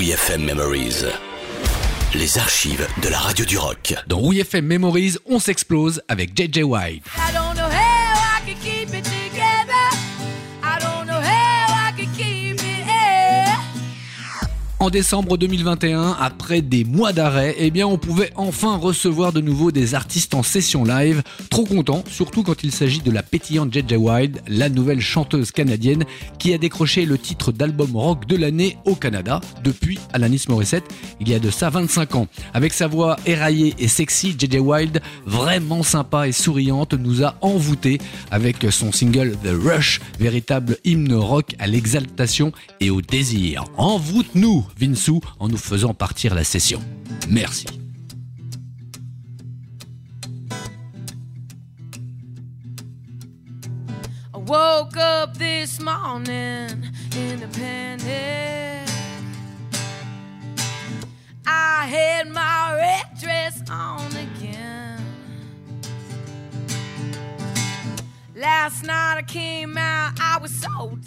WeFM Memories. Les archives de la radio du rock. Dans WeFM Memories, on s'explose avec JJ White. En décembre 2021, après des mois d'arrêt, eh bien, on pouvait enfin recevoir de nouveau des artistes en session live. Trop content, surtout quand il s'agit de la pétillante JJ Wild, la nouvelle chanteuse canadienne qui a décroché le titre d'album rock de l'année au Canada depuis Alanis Morissette il y a de ça 25 ans. Avec sa voix éraillée et sexy, JJ Wild, vraiment sympa et souriante, nous a envoûtés avec son single The Rush, véritable hymne rock à l'exaltation et au désir. Envoûte-nous, Vinsou, en nous faisant partir la session. Merci. I woke up this morning in a panic. I had my red dress on again. Last night I came out, I was so